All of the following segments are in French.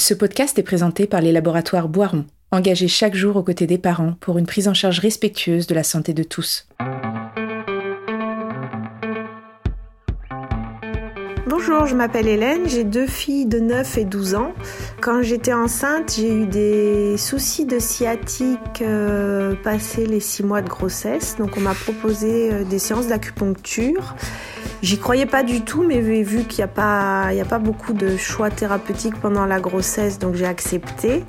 Ce podcast est présenté par les laboratoires Boiron, engagés chaque jour aux côtés des parents pour une prise en charge respectueuse de la santé de tous. Bonjour, je m'appelle Hélène, j'ai deux filles de 9 et 12 ans. Quand j'étais enceinte, j'ai eu des soucis de sciatique euh, passé les 6 mois de grossesse. Donc on m'a proposé euh, des séances d'acupuncture. J'y croyais pas du tout, mais vu qu'il n'y a, pas, a pas beaucoup de choix thérapeutiques pendant la grossesse, donc j'ai accepté.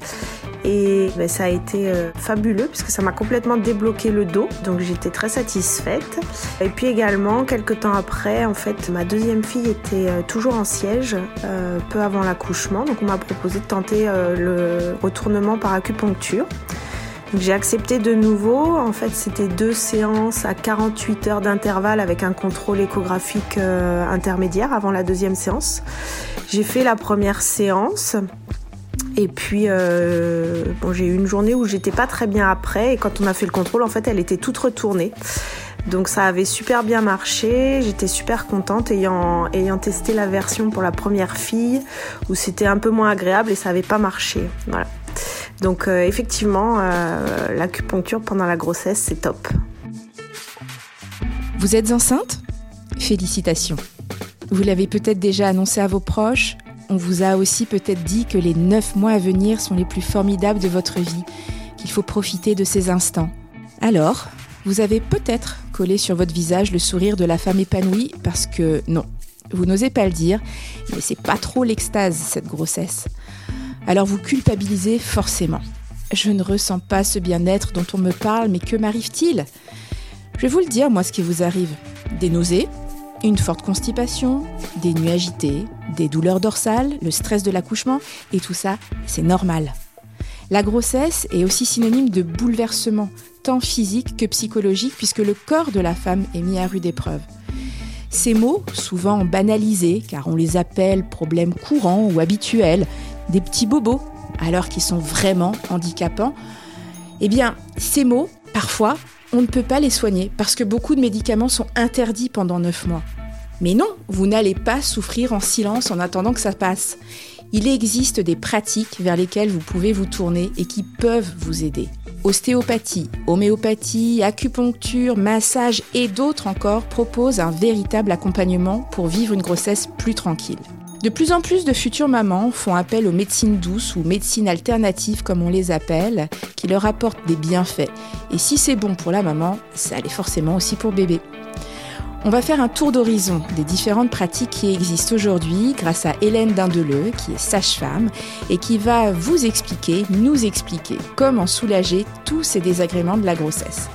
Et ben, ça a été euh, fabuleux puisque ça m'a complètement débloqué le dos, donc j'étais très satisfaite. Et puis également, quelques temps après, en fait, ma deuxième fille était euh, toujours en siège, euh, peu avant l'accouchement, donc on m'a proposé de tenter le retournement par acupuncture. J'ai accepté de nouveau. En fait, c'était deux séances à 48 heures d'intervalle avec un contrôle échographique intermédiaire avant la deuxième séance. J'ai fait la première séance. Et puis, euh, bon, j'ai eu une journée où j'étais pas très bien après. Et quand on a fait le contrôle, en fait, elle était toute retournée. Donc ça avait super bien marché, j'étais super contente ayant, ayant testé la version pour la première fille où c'était un peu moins agréable et ça n'avait pas marché. Voilà. Donc euh, effectivement, euh, l'acupuncture pendant la grossesse, c'est top. Vous êtes enceinte? Félicitations. Vous l'avez peut-être déjà annoncé à vos proches, on vous a aussi peut-être dit que les neuf mois à venir sont les plus formidables de votre vie, qu'il faut profiter de ces instants. Alors, vous avez peut-être collé sur votre visage le sourire de la femme épanouie parce que non, vous n'osez pas le dire, mais c'est pas trop l'extase cette grossesse. Alors vous culpabilisez forcément. Je ne ressens pas ce bien-être dont on me parle, mais que m'arrive-t-il? Je vais vous le dire, moi, ce qui vous arrive. Des nausées, une forte constipation, des nuits agitées, des douleurs dorsales, le stress de l'accouchement, et tout ça, c'est normal. La grossesse est aussi synonyme de bouleversement, tant physique que psychologique, puisque le corps de la femme est mis à rude épreuve. Ces mots, souvent banalisés, car on les appelle problèmes courants ou habituels, des petits bobos, alors qu'ils sont vraiment handicapants, eh bien, ces mots, parfois, on ne peut pas les soigner parce que beaucoup de médicaments sont interdits pendant 9 mois. Mais non, vous n'allez pas souffrir en silence en attendant que ça passe. Il existe des pratiques vers lesquelles vous pouvez vous tourner et qui peuvent vous aider. Ostéopathie, homéopathie, acupuncture, massage et d'autres encore proposent un véritable accompagnement pour vivre une grossesse plus tranquille. De plus en plus de futures mamans font appel aux médecines douces ou médecines alternatives comme on les appelle, qui leur apportent des bienfaits. Et si c'est bon pour la maman, ça l'est forcément aussi pour bébé. On va faire un tour d'horizon des différentes pratiques qui existent aujourd'hui grâce à Hélène Dindeleu, qui est sage-femme, et qui va vous expliquer, nous expliquer comment soulager tous ces désagréments de la grossesse.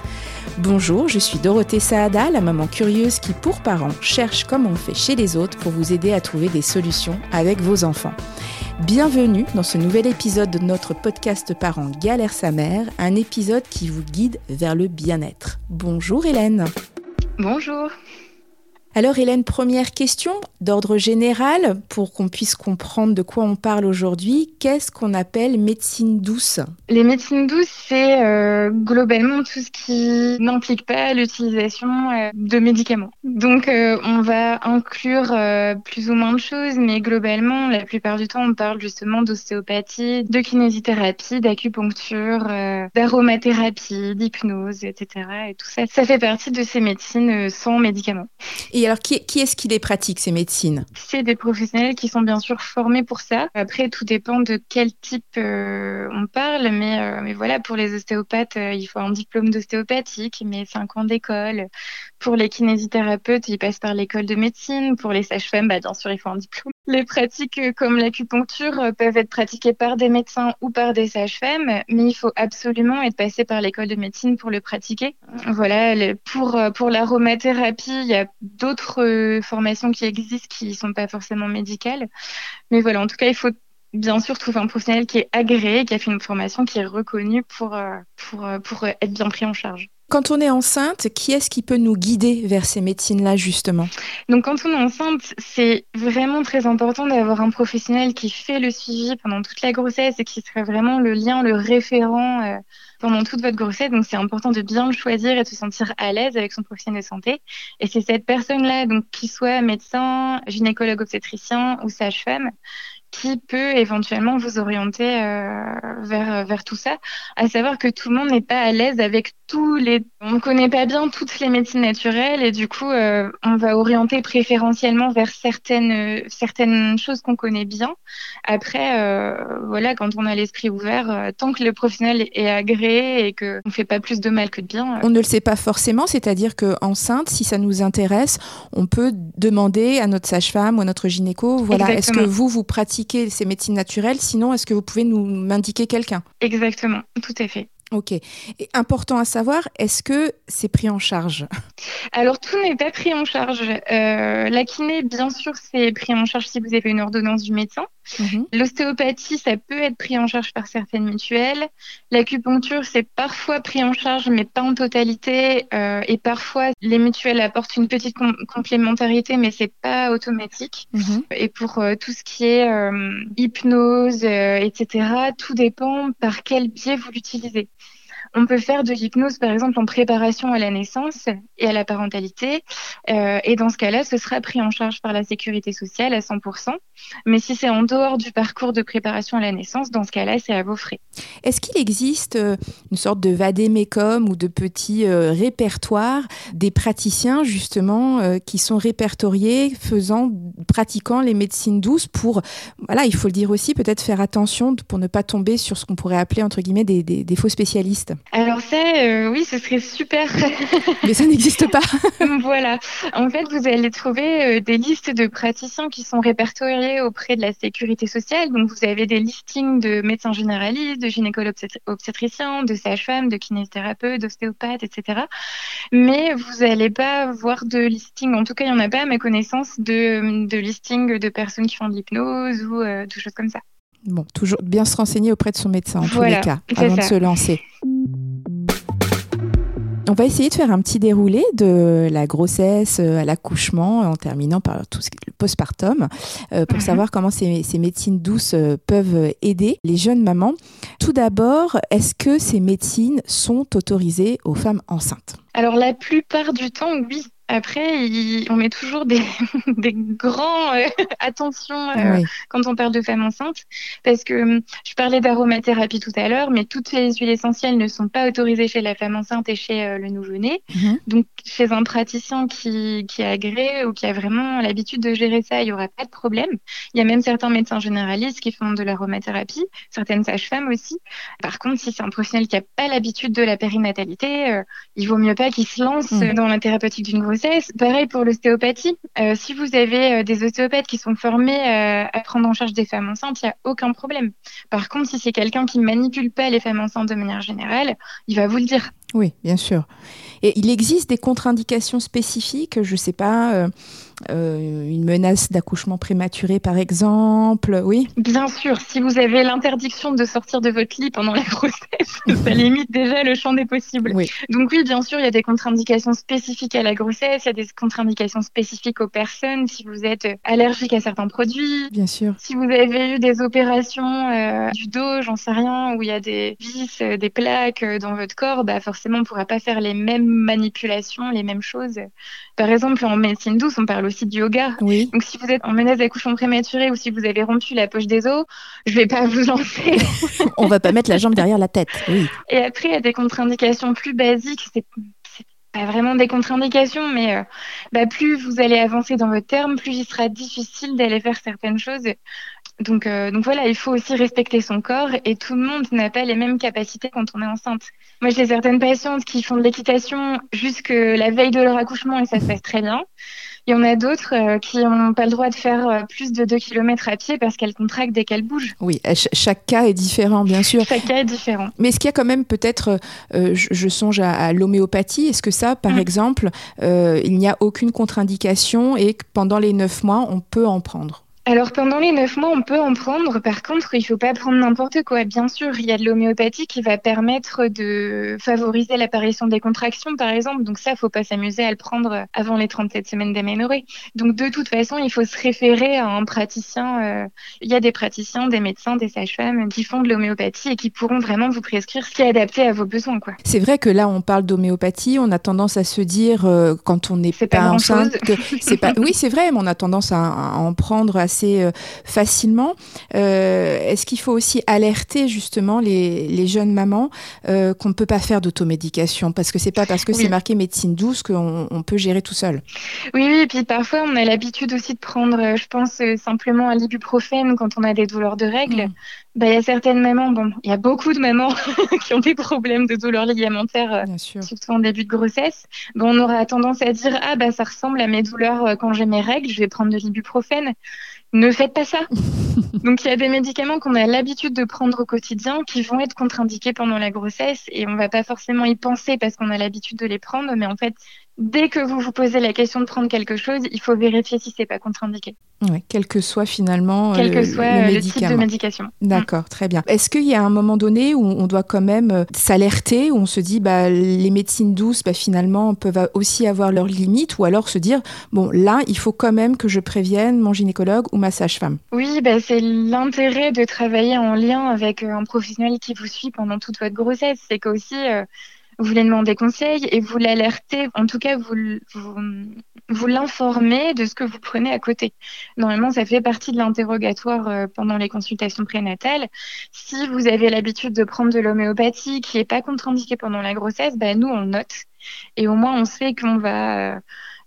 Bonjour, je suis Dorothée Saada, la maman curieuse qui, pour parents, cherche comme on fait chez les autres pour vous aider à trouver des solutions avec vos enfants. Bienvenue dans ce nouvel épisode de notre podcast Parents Galère sa mère, un épisode qui vous guide vers le bien-être. Bonjour Hélène. Bonjour. Alors Hélène, première question d'ordre général pour qu'on puisse comprendre de quoi on parle aujourd'hui. Qu'est-ce qu'on appelle médecine douce? Les médecines douces, c'est euh, globalement tout ce qui n'implique pas l'utilisation euh, de médicaments. Donc euh, on va inclure plus ou moins de choses, mais globalement, la plupart du temps, on parle justement d'ostéopathie, de kinésithérapie, d'acupuncture, d'aromathérapie, d'hypnose, etc. Et tout ça, ça fait partie de ces médecines sans médicaments alors, qui, est-ce qui les pratique, ces médecines? C'est des professionnels qui sont bien sûr formés pour ça. Après, tout dépend de quel type euh, on parle, mais, euh, mais voilà, pour les ostéopathes, euh, il faut un diplôme d'ostéopathique, mais cinq ans d'école. Pour les kinésithérapeutes, ils passent par l'école de médecine. Pour les sages-femmes, bah, bien sûr, il faut un diplôme. Les pratiques comme l'acupuncture peuvent être pratiquées par des médecins ou par des sages-femmes, mais il faut absolument être passé par l'école de médecine pour le pratiquer. Voilà, pour, pour l'aromathérapie, il y a d'autres euh, formations qui existent qui ne sont pas forcément médicales. Mais voilà, en tout cas, il faut bien sûr trouver un professionnel qui est agréé, qui a fait une formation qui est reconnue pour, euh, pour, euh, pour être bien pris en charge. Quand on est enceinte, qui est-ce qui peut nous guider vers ces médecines-là, justement? Donc, quand on est enceinte, c'est vraiment très important d'avoir un professionnel qui fait le suivi pendant toute la grossesse et qui serait vraiment le lien, le référent pendant toute votre grossesse. Donc, c'est important de bien le choisir et de se sentir à l'aise avec son professionnel de santé. Et c'est cette personne-là, donc, qui soit médecin, gynécologue obstétricien ou sage-femme, qui peut éventuellement vous orienter euh, vers, vers tout ça. À savoir que tout le monde n'est pas à l'aise avec tous les... On ne connaît pas bien toutes les médecines naturelles et du coup, euh, on va orienter préférentiellement vers certaines, certaines choses qu'on connaît bien. Après, euh, voilà, quand on a l'esprit ouvert, tant que le professionnel est agréé et qu'on ne fait pas plus de mal que de bien. On ne le sait pas forcément, c'est-à-dire qu'enceinte, si ça nous intéresse, on peut demander à notre sage-femme ou à notre gynéco, voilà, est-ce que vous, vous pratiquez ces médecines naturelles Sinon, est-ce que vous pouvez nous m'indiquer quelqu'un? Exactement, tout à fait. Ok. Et important à savoir, est-ce que c'est pris en charge? Alors, tout n'est pas pris en charge. Euh, la kiné, bien sûr, c'est pris en charge si vous avez une ordonnance du médecin. Mhm. L'ostéopathie, ça peut être pris en charge par certaines mutuelles. L'acupuncture, c'est parfois pris en charge, mais pas en totalité. Euh, et parfois, les mutuelles apportent une petite complémentarité, mais c'est pas automatique. Mhm. Et pour euh, tout ce qui est euh, hypnose, etc., tout dépend par quel biais vous l'utilisez. On peut faire de l'hypnose, par exemple, en préparation à la naissance et à la parentalité. Euh, et dans ce cas-là, ce sera pris en charge par la sécurité sociale à 100%. Mais si c'est en dehors du parcours de préparation à la naissance, dans ce cas-là, c'est à vos frais. Est-ce qu'il existe euh, une sorte de vadémécum ou de petit euh, répertoire des praticiens, justement, qui sont répertoriés, faisant, pratiquant les médecines douces pour, voilà, il faut le dire aussi, peut-être faire attention pour ne pas tomber sur ce qu'on pourrait appeler, entre guillemets, des, des faux spécialistes? Alors ça, euh, oui, ce serait super. Mais ça n'existe pas. voilà. En fait, vous allez trouver euh, des listes de praticiens qui sont répertoriés auprès de la sécurité sociale. Donc, vous avez des listings de médecins généralistes, de gynécologues obstétriciens, de sages-femmes, de kinésithérapeutes, d'ostéopathes, etc. Mais vous n'allez pas voir de listing. En tout cas, il n'y en a pas à ma connaissance de, de listing de personnes qui font de l'hypnose ou euh, de choses comme ça. Bon, toujours bien se renseigner auprès de son médecin en tous les cas, avant de se lancer. On va essayer de faire un petit déroulé de la grossesse euh, à l'accouchement en terminant par tout ce le postpartum euh, pour mhm. savoir comment ces, ces, médecines douces euh, peuvent aider les jeunes mamans. Tout d'abord, est-ce que ces médecines sont autorisées aux femmes enceintes? Alors la plupart du temps, oui. Après, on met toujours des, des grands euh, attentions euh, quand on parle de femmes enceintes, parce que hum, je parlais d'aromathérapie tout à l'heure, mais toutes les huiles essentielles ne sont pas autorisées chez la femme enceinte et chez euh, le nouveau-né. Mhm. Donc, chez un praticien qui, qui est agréé ou qui a vraiment l'habitude de gérer ça, il n'y aura pas de problème. Il y a même certains médecins généralistes qui font de l'aromathérapie, certaines sages-femmes aussi. Par contre, si c'est un professionnel qui n'a pas l'habitude de la périnatalité, il vaut mieux pas qu'il se lance mhm. dans la thérapeutique d'une grossesse Pareil pour l'ostéopathie. Euh, si vous avez euh, des ostéopathes qui sont formés euh, à prendre en charge des femmes enceintes, il n'y a aucun problème. Par contre, si c'est quelqu'un qui ne manipule pas les femmes enceintes de manière générale, il va vous le dire. Oui, bien sûr. Et il existe des contre-indications spécifiques, je ne sais pas, euh, euh, une menace d'accouchement prématuré par exemple, oui Bien sûr, si vous avez l'interdiction de sortir de votre lit pendant la grossesse, ça limite déjà le champ des possibles. Donc oui, bien sûr, il y a des contre-indications spécifiques à la grossesse, il y a des contre-indications spécifiques aux personnes, si vous êtes allergique à certains produits. Bien sûr. Si vous avez eu des opérations euh, du dos, j'en sais rien, où il y a des vis, des plaques dans votre corps, bah forcément on ne pourra pas faire les mêmes manipulations, les mêmes choses. Par exemple, en médecine douce, on parle aussi de yoga. Oui. Donc, si vous êtes en menace d'accouchement prématuré ou si vous avez rompu la poche des os, je ne vais pas vous lancer. on va pas mettre la jambe derrière la tête. Oui. Et après, il y a des contre-indications plus basiques. C'est pas vraiment des contre-indications, mais euh, bah, plus vous allez avancer dans votre terme, plus il sera difficile d'aller faire certaines choses. Donc, euh, donc voilà, il faut aussi respecter son corps et tout le monde n'a pas les mêmes capacités quand on est enceinte. Moi, j'ai certaines patientes qui font de l'équitation jusque la veille de leur accouchement et ça se passe très bien. Il y en a d'autres euh, qui n'ont pas le droit de faire euh, plus de 2 km à pied parce qu'elles contractent dès qu'elles bougent. Oui, chaque cas est différent, bien sûr. Chaque cas est différent. Mais est-ce qu'il y a quand même peut-être, je, songe à, l'homéopathie, est-ce que ça, par mm. exemple, il n'y a aucune contre-indication et que pendant les 9 mois, on peut en prendre? Alors pendant les neuf mois, on peut en prendre. Par contre, il faut pas prendre n'importe quoi. Bien sûr, il y a de l'homéopathie qui va permettre de favoriser l'apparition des contractions, par exemple. Donc ça, faut pas s'amuser à le prendre avant les 37 semaines d'aménorrhée. Donc de toute façon, il faut se référer à un praticien. Euh, il y a des praticiens, des médecins, des sages-femmes qui font de l'homéopathie et qui pourront vraiment vous prescrire ce qui est adapté à vos besoins. Quoi. C'est vrai que là, on parle d'homéopathie. On a tendance à se dire euh, quand on n'est pas, enceinte que c'est pas. Oui, c'est vrai, mais on a tendance à, à en prendre assez assez facilement. Est-ce qu'il faut aussi alerter justement les, les jeunes mamans qu'on ne peut pas faire d'automédication? Parce que c'est pas parce que c'est marqué médecine douce qu'on on peut gérer tout seul. Oui, oui, et puis parfois on a l'habitude aussi de prendre, je pense, simplement un ibuprofène quand on a des douleurs de règles. Mm. Bah, il y a certaines mamans, bon, il y a beaucoup de mamans qui ont des problèmes de douleurs ligamentaires, surtout en début de grossesse. Bon, on aura tendance à dire ah bah ça ressemble à mes douleurs quand j'ai mes règles, je vais prendre de l'ibuprofène. Ne faites pas ça. Donc il y a des médicaments qu'on a l'habitude de prendre au quotidien qui vont être contre-indiqués pendant la grossesse et on va pas forcément y penser parce qu'on a l'habitude de les prendre, mais en fait dès que vous vous posez la question de prendre quelque chose, il faut vérifier si c'est pas contre-indiqué. Quel que soit finalement quel que soit le, type de médication. D'accord, très bien. Est-ce qu'il y a un moment donné où on doit quand même euh, s'alerter, où on se dit bah les médecines douces bah, finalement peuvent aussi avoir leurs limites, ou alors se dire bon là il faut quand même que je prévienne mon gynécologue ou ma sage-femme? Oui, bah, c'est l'intérêt de travailler en lien avec euh, un professionnel qui vous suit pendant toute votre grossesse, c'est qu'aussi euh, vous lui demandez conseil et vous l'alertez, en tout cas vous, vous, l'informez de ce que vous prenez à côté. Normalement, ça fait partie de l'interrogatoire euh, pendant les consultations prénatales. Si vous avez l'habitude de prendre de l'homéopathie qui n'est pas contre-indiquée pendant la grossesse, ben, nous on note et au moins on sait qu'on va...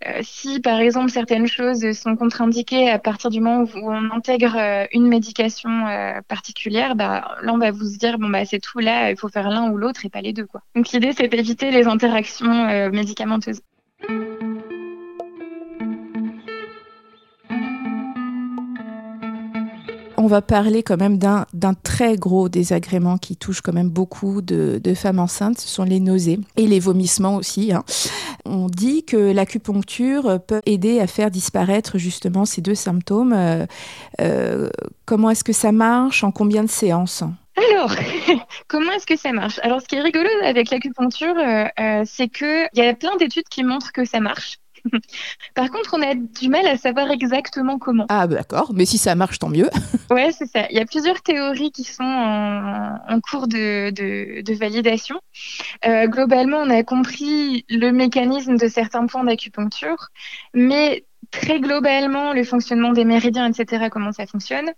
Euh, si par exemple certaines choses sont contre-indiquées à partir du moment où on intègre euh, une médication euh, particulière, bah, là on va vous dire bon bah c'est tout là, il faut faire l'un ou l'autre et pas les deux quoi. Donc l'idée c'est d'éviter les interactions médicamenteuses. On va parler quand même d'un très gros désagrément qui touche quand même beaucoup de, femmes enceintes, ce sont les nausées et les vomissements aussi. Hein. On dit que l'acupuncture peut aider à faire disparaître justement ces deux symptômes. Euh, euh, comment est-ce que ça marche? En combien de séances? Alors, comment est-ce que ça marche? Alors, ce qui est rigolo avec l'acupuncture, euh, c'est qu'il y a plein d'études qui montrent que ça marche. Par contre, on a du mal à savoir exactement comment. Ah, bah, d'accord, mais si ça marche, tant mieux. ouais, c'est ça. Il y a plusieurs théories qui sont en, cours de, validation. Euh, globalement, on a compris le mécanisme de certains points d'acupuncture, mais très globalement, le fonctionnement des méridiens, etc., comment ça fonctionne,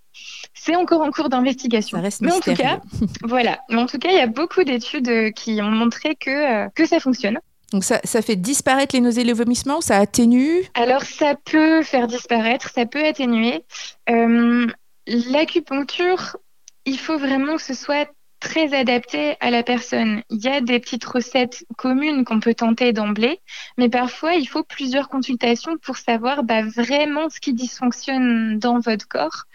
c'est encore en cours d'investigation. Mais en tout cas, voilà. Mais en tout cas, il y a beaucoup d'études qui ont montré que, euh, que ça fonctionne. Donc ça, fait disparaître les nausées et les vomissements ça atténue? Alors ça peut faire disparaître, ça peut atténuer. Euh, l'acupuncture, il faut vraiment que ce soit très adapté à la personne. Il y a des petites recettes communes qu'on peut tenter d'emblée, mais parfois il faut plusieurs consultations pour savoir bah, vraiment ce qui dysfonctionne dans votre corps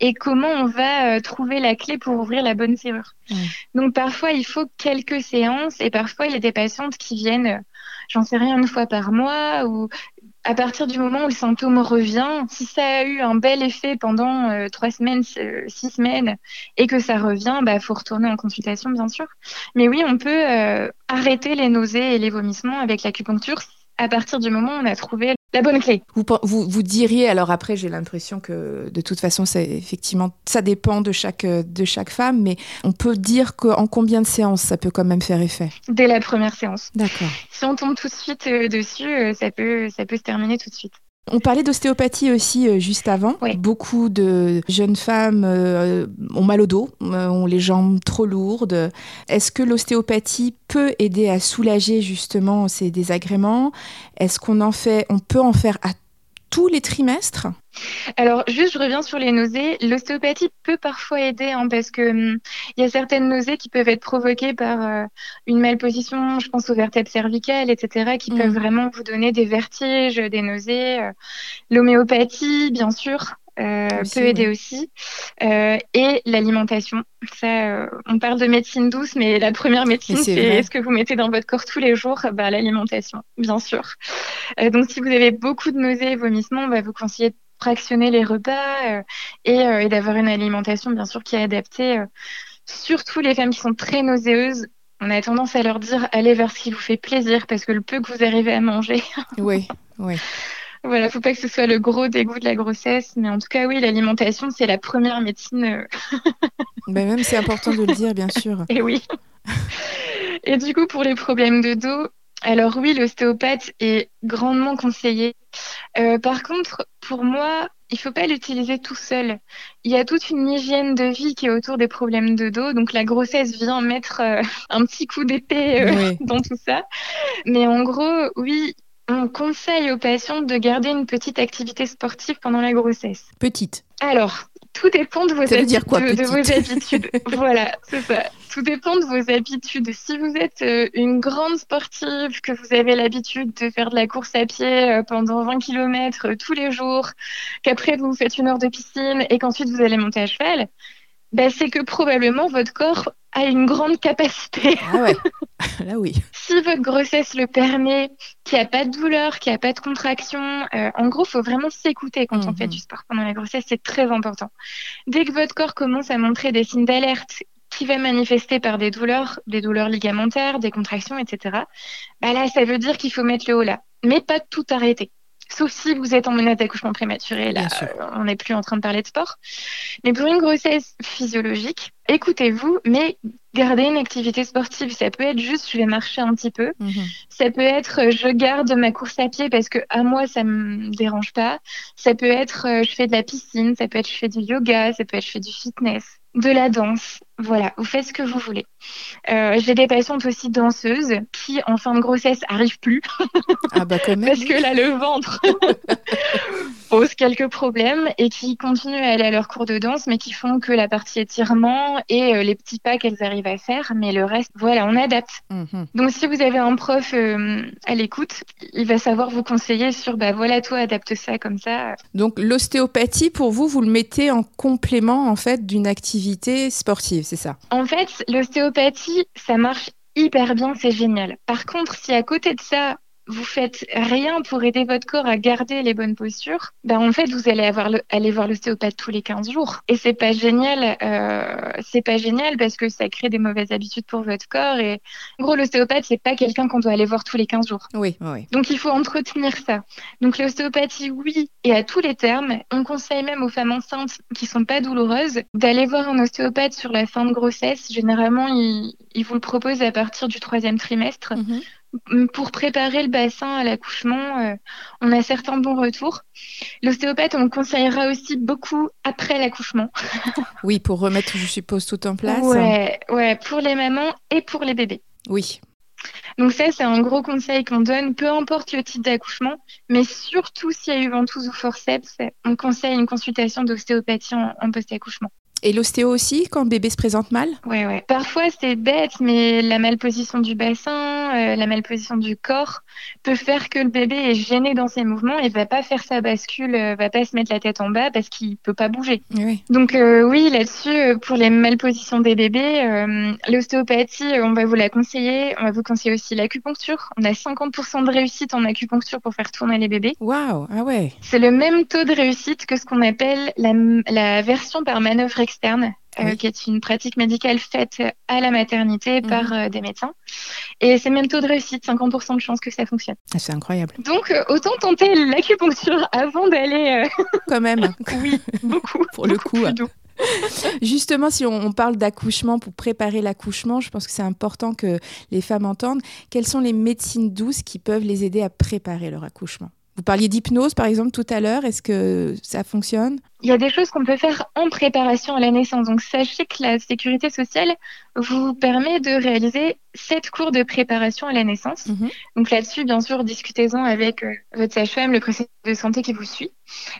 et comment on va euh, trouver la clé pour ouvrir la bonne serrure. Donc parfois il faut quelques séances et parfois il y a des patientes qui viennent, euh, j'en sais rien, une fois par mois ou à partir du moment où le symptôme revient, si ça a eu un bel effet pendant euh, trois semaines, six semaines, et que ça revient, bah faut retourner en consultation bien sûr. Mais oui, on peut euh, arrêter les nausées et les vomissements avec l'acupuncture à partir du moment où on a trouvé la bonne clé. Vous, vous, vous diriez, alors après j'ai l'impression que de toute façon c'est effectivement ça dépend de chaque, de chaque femme, mais on peut dire qu'en combien de séances ça peut quand même faire effet? Dès la première séance. D'accord. Si on tombe tout de suite euh, dessus, euh, ça peut, ça peut se terminer tout de suite. On parlait d'ostéopathie aussi euh, juste avant. Beaucoup de jeunes femmes euh, ont mal au dos, euh, ont les jambes trop lourdes. Est-ce que l'ostéopathie peut aider à soulager justement ces désagréments? Est-ce qu'on en fait, on peut en faire à tous les trimestres alors, juste, je reviens sur les nausées. L'ostéopathie peut parfois aider hein, parce que hum, il y a certaines nausées qui peuvent être provoquées par euh, une malposition, je pense aux vertèbres cervicales, etc., qui peuvent mm. vraiment vous donner des vertiges, des nausées. Euh. L'homéopathie, bien sûr, euh, peut aider aussi. Euh, et l'alimentation. Ça, euh, on parle de médecine douce, mais la première médecine, c'est ce que vous mettez dans votre corps tous les jours bah, L'alimentation, bien sûr. donc, si vous avez beaucoup de nausées et vomissements, on va vous conseiller de fractionner les repas et, et d'avoir une alimentation, bien sûr, qui est adaptée. surtout les femmes qui sont très nauséeuses, on a tendance à leur dire allez vers ce qui vous fait plaisir parce que le peu que vous arrivez à manger. oui, oui. Voilà, faut pas que ce soit le gros dégoût de la grossesse, mais en tout cas, oui, l'alimentation, c'est la première médecine. Euh. ben même, c'est important de le dire, bien sûr. Et oui. Et du coup, pour les problèmes de dos, alors oui, l'ostéopathe est grandement conseillé. Euh, par contre, pour moi, il faut pas l'utiliser tout seul. Il y a toute une hygiène de vie qui est autour des problèmes de dos. Donc la grossesse vient mettre euh, un petit coup d'épée euh, dans tout ça. Mais en gros, oui, on conseille aux patients de garder une petite activité sportive pendant la grossesse. Petite. Alors, tout dépend de vos, habitudes. voilà, c'est ça. Tout dépend de vos habitudes. Si vous êtes euh, une grande sportive, que vous avez l'habitude de faire de la course à pied euh, pendant 20 km euh, tous les jours, qu'après vous faites une heure de piscine et qu'ensuite vous allez monter à cheval, ben, c'est que probablement votre corps a une grande capacité. Ah ouais, là oui. si votre grossesse le permet, qu'il n'y a pas de douleur, qu'il n'y a pas de contraction, euh, en gros, il faut vraiment s'écouter quand on fait mhm. du sport pendant la grossesse, c'est très important. Dès que votre corps commence à montrer des signes d'alerte qui va manifester par des douleurs, des douleurs ligamentaires, des contractions, etc. Bah là, ça veut dire qu'il faut mettre le haut là, mais pas tout arrêter. Sauf si vous êtes en menace d'accouchement prématuré, là, euh, on n'est plus en train de parler de sport. Mais pour une grossesse physiologique, écoutez-vous, mais gardez une activité sportive. Ça peut être juste, je vais marcher un petit peu. Mhm. Ça peut être, euh, je garde ma course à pied parce que à moi, ça me dérange pas. Ça peut être, euh, je fais de la piscine. Ça peut être, je fais du yoga. Ça peut être, je fais du fitness, de la danse. Voilà, vous faites ce que vous voulez. Euh, j'ai des patientes aussi danseuses qui, en fin de grossesse, arrivent plus. Ah bah quand même. Parce que là, le ventre pose quelques problèmes et qui continuent à aller à leur cours de danse, mais qui font que la partie étirement et euh, les petits pas qu'elles arrivent à faire. Mais le reste, voilà, on adapte. Mhm. Donc si vous avez un prof euh, à l'écoute, il va savoir vous conseiller sur, bah voilà, toi, adapte ça comme ça. Donc l'ostéopathie, pour vous, vous le mettez en complément, en fait, d'une activité sportive c'est ça? En fait, l'ostéopathie, ça marche hyper bien, c'est génial. Par contre, si à côté de ça, vous faites rien pour aider votre corps à garder les bonnes postures, ben en fait vous allez avoir le, aller voir l'ostéopathe tous les 15 jours et c'est pas génial, euh, c'est pas génial parce que ça crée des mauvaises habitudes pour votre corps et en gros l'ostéopathe c'est pas quelqu'un qu'on doit aller voir tous les 15 jours. Oui, oui. Donc il faut entretenir ça. Donc l'ostéopathie oui et à tous les termes, on conseille même aux femmes enceintes qui sont pas douloureuses d'aller voir un ostéopathe sur la fin de grossesse. Généralement il, il vous le propose à partir du troisième trimestre. Mhm pour préparer le bassin à l'accouchement, euh, on a certains bons retours. L'ostéopathe, on conseillera aussi beaucoup après l'accouchement. oui, pour remettre, je suppose, tout en place. Ouais, ouais, pour les mamans et pour les bébés. Oui. Donc ça, c'est un gros conseil qu'on donne, peu importe le type d'accouchement, mais surtout s'il y a eu ventouse ou forceps, on conseille une consultation d'ostéopathie en post-accouchement. Et l'ostéo aussi, quand le bébé se présente mal Ouais, ouais. Parfois, c'est bête, mais la malposition du bassin, euh, la malposition du corps peut faire que le bébé est gêné dans ses mouvements et va pas faire sa bascule, euh, va pas se mettre la tête en bas parce qu'il peut pas bouger. Oui. Donc euh, oui, là-dessus, pour les malpositions des bébés, l'ostéopathie, on va vous la conseiller. On va vous conseiller aussi l'acupuncture. On a 50% de réussite en acupuncture pour faire tourner les bébés. Waouh, ah ouais. C'est le même taux de réussite que ce qu'on appelle la, la version par manœuvre externe, euh, qui est une pratique médicale faite à la maternité mhm. par euh, des médecins. Et c'est même taux de réussite, 50% de chance que ça fonctionne. Ah, c'est incroyable. Donc, euh, autant tenter l'acupuncture avant d'aller. Quand même. oui, beaucoup. Pour le coup. Justement, si on, parle d'accouchement pour préparer l'accouchement, je pense que c'est important que les femmes entendent quelles sont les médecines douces qui peuvent les aider à préparer leur accouchement? Vous parliez d'hypnose, par exemple, tout à l'heure. Est-ce que ça fonctionne? Il y a des choses qu'on peut faire en préparation à la naissance. Donc, sachez que la sécurité sociale vous permet de réaliser sept cours de préparation à la naissance. Mhm. Donc là-dessus, bien sûr, discutez-en avec euh, votre sage-femme, le conseiller de santé qui vous suit.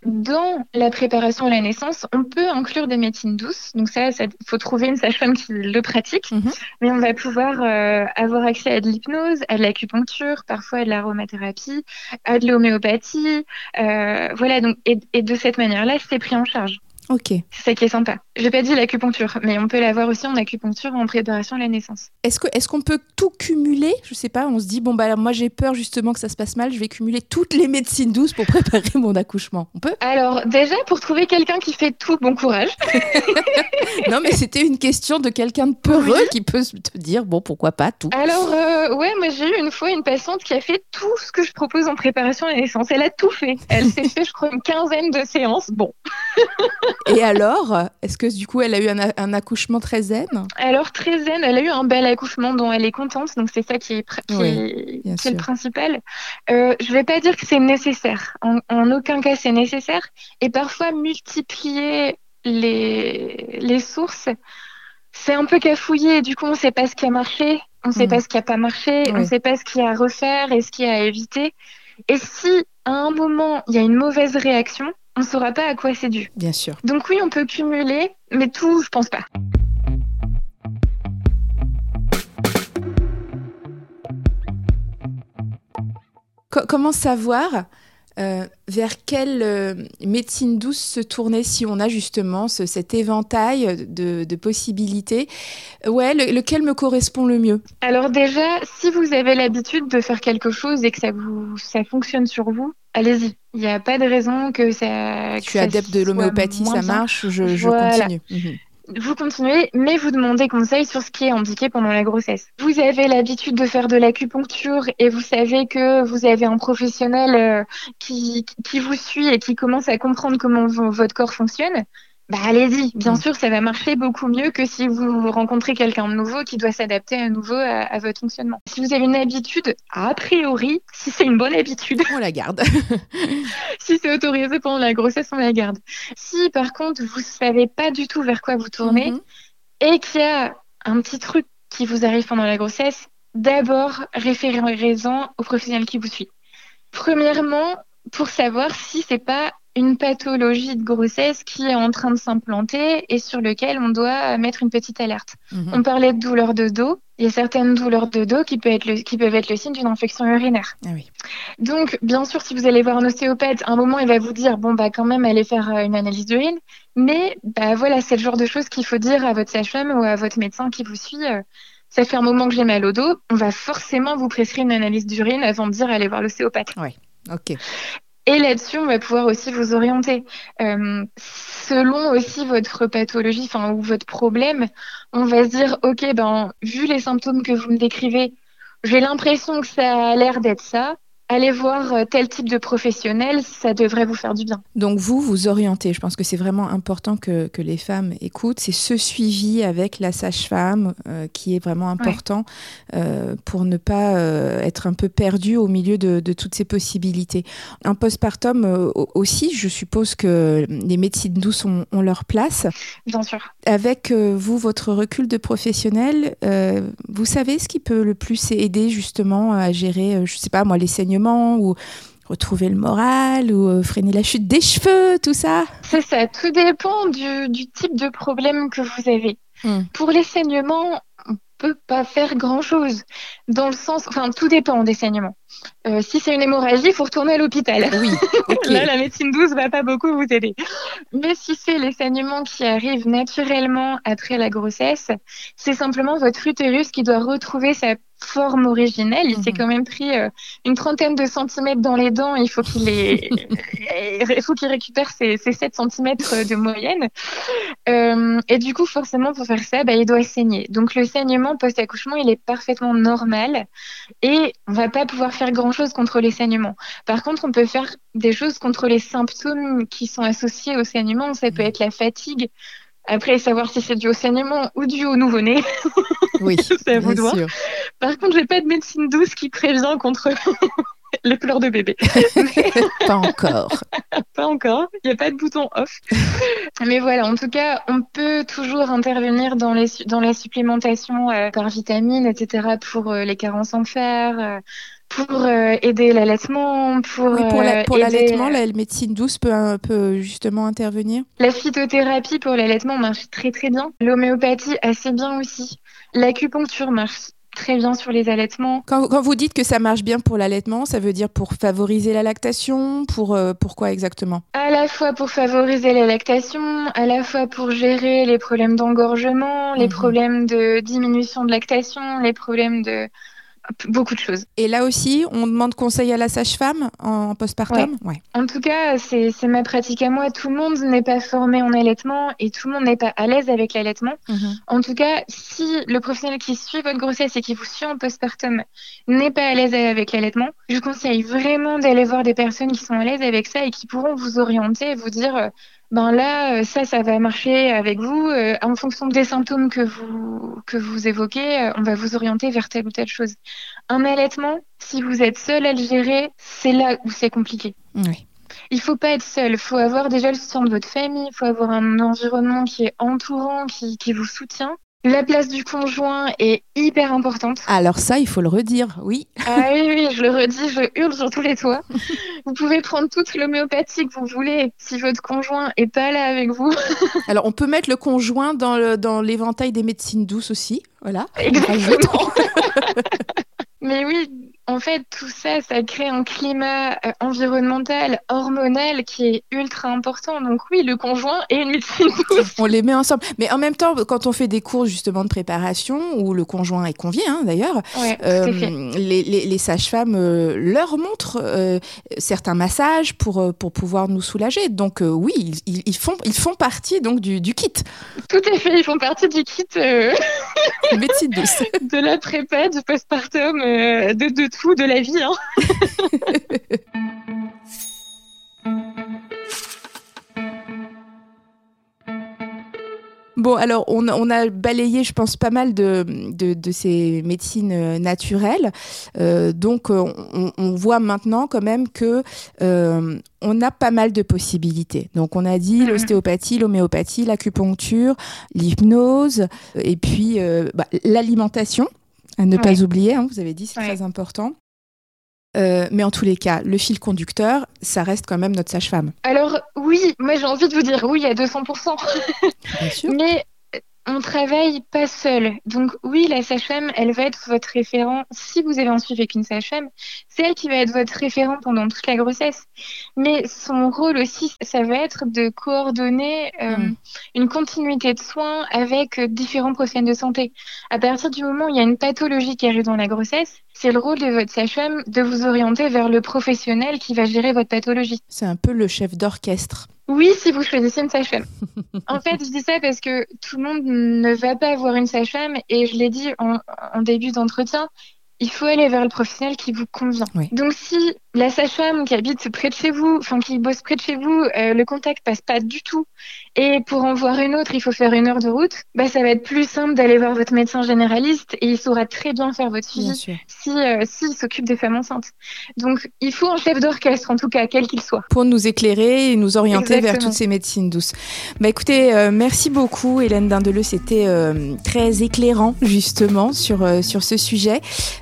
Dans la préparation à la naissance, on peut inclure des médecines douces. Donc ça, il faut trouver une sage-femme qui le pratique. Mhm. Mais on va pouvoir euh, avoir accès à de l'hypnose, à de l'acupuncture, parfois à de l'aromathérapie, à de l'homéopathie. Euh, voilà, donc, et de cette manière-là, c'est pris en charge. Ok. C'est ça qui est sympa. J'ai pas dit l'acupuncture, mais on peut l'avoir aussi en acupuncture en préparation à la naissance. Est-ce qu'on peut tout cumuler? Je sais pas. On se dit bon bah moi j'ai peur justement que ça se passe mal. Je vais cumuler toutes les médecines douces pour préparer mon accouchement. On peut? Alors déjà pour trouver quelqu'un qui fait tout, bon courage. non mais c'était une question de quelqu'un de peureux qui peut te dire bon pourquoi pas tout. Alors euh, ouais, moi j'ai eu une fois une patiente qui a fait tout ce que je propose en préparation à la naissance. Elle a tout fait. Elle s'est fait, je crois, une quinzaine de séances. Bon. Et alors, est-ce que du coup, elle a eu un, accouchement très zen? Alors très zen, elle a eu un bel accouchement dont elle est contente. Donc c'est ça qui est, le principal. Euh, je vais pas dire que c'est nécessaire. En, en aucun cas c'est nécessaire. Et parfois multiplier les, les sources c'est un peu cafouillé. Du coup, on ne sait pas ce qui a marché, on ne sait mm. pas ce qui n'a pas marché, on ne sait pas ce qu'il y a à refaire et ce qu'il y a à éviter. Et si à un moment il y a une mauvaise réaction, on ne saura pas à quoi c'est dû. Bien sûr. Donc oui, on peut cumuler, mais tout, je pense pas. comment savoir euh, vers quelle euh, médecine douce se tourner si on a justement cet éventail de, possibilités? Ouais, lequel me correspond le mieux? Alors déjà, si vous avez l'habitude de faire quelque chose et que ça, vous, ça fonctionne sur vous, allez-y. Il n'y a pas de raison que ça... Je suis adepte de l'homéopathie, ça marche, je, je continue? Mhm vous continuez, mais vous demandez conseil sur ce qui est indiqué pendant la grossesse. Vous avez l'habitude de faire de l'acupuncture et vous savez que vous avez un professionnel euh, qui, qui vous suit et qui commence à comprendre comment votre corps fonctionne bah allez-y. Bien mm. sûr, ça va marcher beaucoup mieux que si vous rencontrez quelqu'un de nouveau qui doit s'adapter à nouveau à, votre fonctionnement. Si vous avez une habitude, a priori, si c'est une bonne habitude, on la garde. si c'est autorisé pendant la grossesse, on la garde. Si par contre vous savez pas du tout vers quoi vous tournez mm-hmm. et qu'il y a un petit truc qui vous arrive pendant la grossesse, d'abord référez-en au professionnel qui vous suit. Premièrement, pour savoir si c'est pas une pathologie de grossesse qui est en train de s'implanter et sur lequel on doit mettre une petite alerte. Mhm. On parlait de douleurs de dos. Il y a certaines douleurs de dos qui peuvent être le, qui peuvent être le signe d'une infection urinaire. Ah oui. Donc, bien sûr, si vous allez voir un ostéopathe, à un moment, il va vous dire, bon, bah, quand même, allez faire euh, une analyse d'urine. Mais, bah, voilà, c'est le genre de choses qu'il faut dire à votre sage-femme ou à votre médecin qui vous suit. Euh, ça fait un moment que j'ai mal au dos, on va forcément vous prescrire une analyse d'urine avant de dire allez voir l'ostéopathe. Oui. Ok. Et là-dessus, on va pouvoir aussi vous orienter. Euh, selon aussi votre pathologie, ou votre problème, on va se dire, ok, ben vu les symptômes que vous me décrivez, j'ai l'impression que ça a l'air d'être ça allez voir euh, tel type de professionnel, ça devrait vous faire du bien. Donc vous, vous orientez. Je pense que c'est vraiment important que, que, les femmes écoutent. C'est ce suivi avec la sage-femme euh, qui est vraiment important euh, pour ne pas euh, être un peu perdu au milieu de, de toutes ces possibilités. Un postpartum aussi, je suppose que les médecines douces ont, ont leur place. Bien sûr. Avec vous, votre recul de professionnel, vous savez ce qui peut le plus aider justement à gérer, je sais pas moi, les saignements ou retrouver le moral ou euh, freiner la chute des cheveux, tout ça? C'est ça, tout dépend du, type de problème que vous avez. Hmm. Pour les saignements, on peut pas faire grand-chose. Dans le sens, enfin, tout dépend des saignements. Euh, si c'est une hémorragie, il faut retourner à l'hôpital. Oui. Là, la médecine douce va pas beaucoup vous aider. Mais si c'est les saignements qui arrivent naturellement après la grossesse, c'est simplement votre utérus qui doit retrouver sa forme originelle. Il s'est mhm. quand même pris euh, une trentaine de centimètres dans les dents. Il faut qu'il il faut qu'il récupère ses, ses 7 centimètres de moyenne. Euh, et du coup, forcément, pour faire ça, bah, il doit saigner. Donc, le saignement post-accouchement, il est parfaitement normal et on va pas pouvoir faire grand-chose contre les saignements. Par contre, on peut faire des choses contre les symptômes qui sont associés au saignement. Ça peut mhm. être la fatigue, après, savoir si c'est dû au saignement ou dû au nouveau-né. Oui, c'est à vous de voir. Par contre, j'ai pas de médecine douce qui prévient contre les pleurs de bébé. pas encore. pas encore. Il n'y a pas de bouton off. Mais voilà, en tout cas, on peut toujours intervenir dans, les, dans la supplémentation euh, par vitamines, etc., pour euh, les carences en fer. Euh, pour euh, aider l'allaitement, pour oui, pour l'allaitement, la, médecine douce peut, peut justement intervenir? La phytothérapie pour l'allaitement marche très très bien. L'homéopathie assez bien aussi. L'acupuncture marche très bien sur les allaitements. Quand, quand, vous dites que ça marche bien pour l'allaitement, ça veut dire pour favoriser la lactation Pour euh, pourquoi exactement? À la fois pour favoriser la lactation, à la fois pour gérer les problèmes d'engorgement, les mhm. problèmes de diminution de lactation, les problèmes de beaucoup de choses. Et là aussi, on demande conseil à la sage-femme en postpartum? Ouais. En tout cas, c'est ma pratique à moi. Tout le monde n'est pas formé en allaitement et tout le monde n'est pas à l'aise avec l'allaitement. Mhm. En tout cas, si le professionnel qui suit votre grossesse et qui vous suit en postpartum n'est pas à l'aise avec l'allaitement, je conseille vraiment d'aller voir des personnes qui sont à l'aise avec ça et qui pourront vous orienter et vous dire euh, ben là, euh, ça, ça va marcher avec vous. Euh, en fonction des symptômes que vous, que vous évoquez, euh, on va vous orienter vers telle ou telle chose. Un allaitement, si vous êtes seul à le gérer, c'est là où c'est compliqué. Oui. Il faut pas être seul. Il faut avoir déjà le soutien de votre famille. Il faut avoir un environnement qui est entourant, qui, qui vous soutient. La place du conjoint est hyper importante. Alors ça, il faut le redire, oui. Ah oui, oui, je le redis, je hurle sur tous les toits. vous pouvez prendre toute l'homéopathie que vous voulez si votre conjoint est pas là avec vous. Alors on peut mettre le conjoint dans l'éventail des médecines douces aussi, voilà. Exactement. Mais oui, en fait, tout ça, ça crée un climat euh, environnemental, hormonal qui est ultra important. Donc oui, le conjoint et une médecine douce. On les met ensemble. Mais en même temps, quand on fait des cours justement de préparation, où le conjoint est convié hein, d'ailleurs, euh, les, les, les sages-femmes euh, leur montrent certains massages pour, pour pouvoir nous soulager. Donc oui, ils, ils, font, ils font partie donc du, du, kit. Tout à fait, ils font partie du kit médecine douce. de la prépa, du postpartum, de, de fou de la vie. Hein. Bon, alors on, a balayé, je pense, pas mal de, de, ces médecines euh, naturelles. Euh, donc, euh, on, voit maintenant quand même que on a pas mal de possibilités. Donc, on a dit mhm. l'ostéopathie, l'homéopathie, l'acupuncture, l'hypnose, et puis bah, l'alimentation. À ne pas oublier, hein, vous avez dit, c'est très important. Euh, mais en tous les cas, le fil conducteur, ça reste quand même notre sage-femme. Alors oui, moi j'ai envie de vous dire oui à 200%. Bien sûr. mais on travaille pas seul. Donc oui, la sage-femme, elle va être votre référent. Si vous avez un suivi avec une sage-femme, c'est elle qui va être votre référent pendant toute la grossesse. Mais son rôle aussi, ça va être de coordonner euh, mm. une continuité de soins avec différents professionnels de santé. À partir du moment où il y a une pathologie qui arrive dans la grossesse, c'est le rôle de votre sage-femme de vous orienter vers le professionnel qui va gérer votre pathologie. C'est un peu le chef d'orchestre. Oui, si vous choisissez une sage-femme. en fait, je dis ça parce que tout le monde ne va pas avoir une sage-femme et je l'ai dit en, en début d'entretien, il faut aller vers le professionnel qui vous convient. Donc si la sage-femme qui habite près de chez vous, enfin qui bosse près de chez vous, euh, le contact passe pas du tout, et pour en voir une autre, il faut faire une heure de route, bah ça va être plus simple d'aller voir votre médecin généraliste et il saura très bien faire votre suivi si euh, s'il s'occupe des femmes enceintes. Donc il faut un chef d'orchestre en tout cas, quel qu'il soit. Pour nous éclairer et nous orienter vers toutes ces médecines douces. Bah écoutez, euh, merci beaucoup Hélène Dindeleu, c'était très éclairant justement sur sur ce sujet.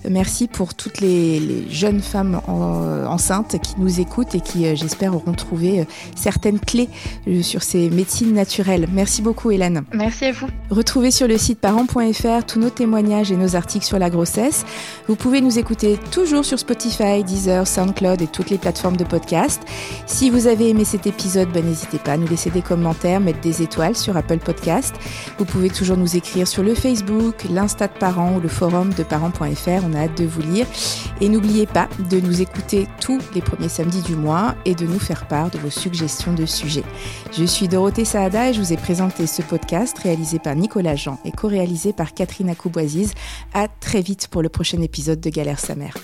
Merci pour toutes les, les jeunes femmes en enceintes qui nous écoutent et qui, euh, j'espère, auront trouvé euh, certaines clés euh, sur ces médecines naturelles. Merci beaucoup, Hélène. Merci à vous. Retrouvez sur le site parents.fr tous nos témoignages et nos articles sur la grossesse. Vous pouvez nous écouter toujours sur Spotify, Deezer, SoundCloud et toutes les plateformes de podcast. Si vous avez aimé cet épisode, ben, n'hésitez pas à nous laisser des commentaires, mettre des étoiles sur Apple Podcast. Vous pouvez toujours nous écrire sur le Facebook, l'Insta de parents ou le forum de parents.fr. On a hâte de vous lire. Et n'oubliez pas de nous écouter tous les premiers samedis du mois et de nous faire part de vos suggestions de sujets. Je suis Dorothée Saada et je vous ai présenté ce podcast réalisé par Nicolas Jean et co-réalisé par Catherine Akouboisiz. À très vite pour le prochain épisode de Galère sa mère.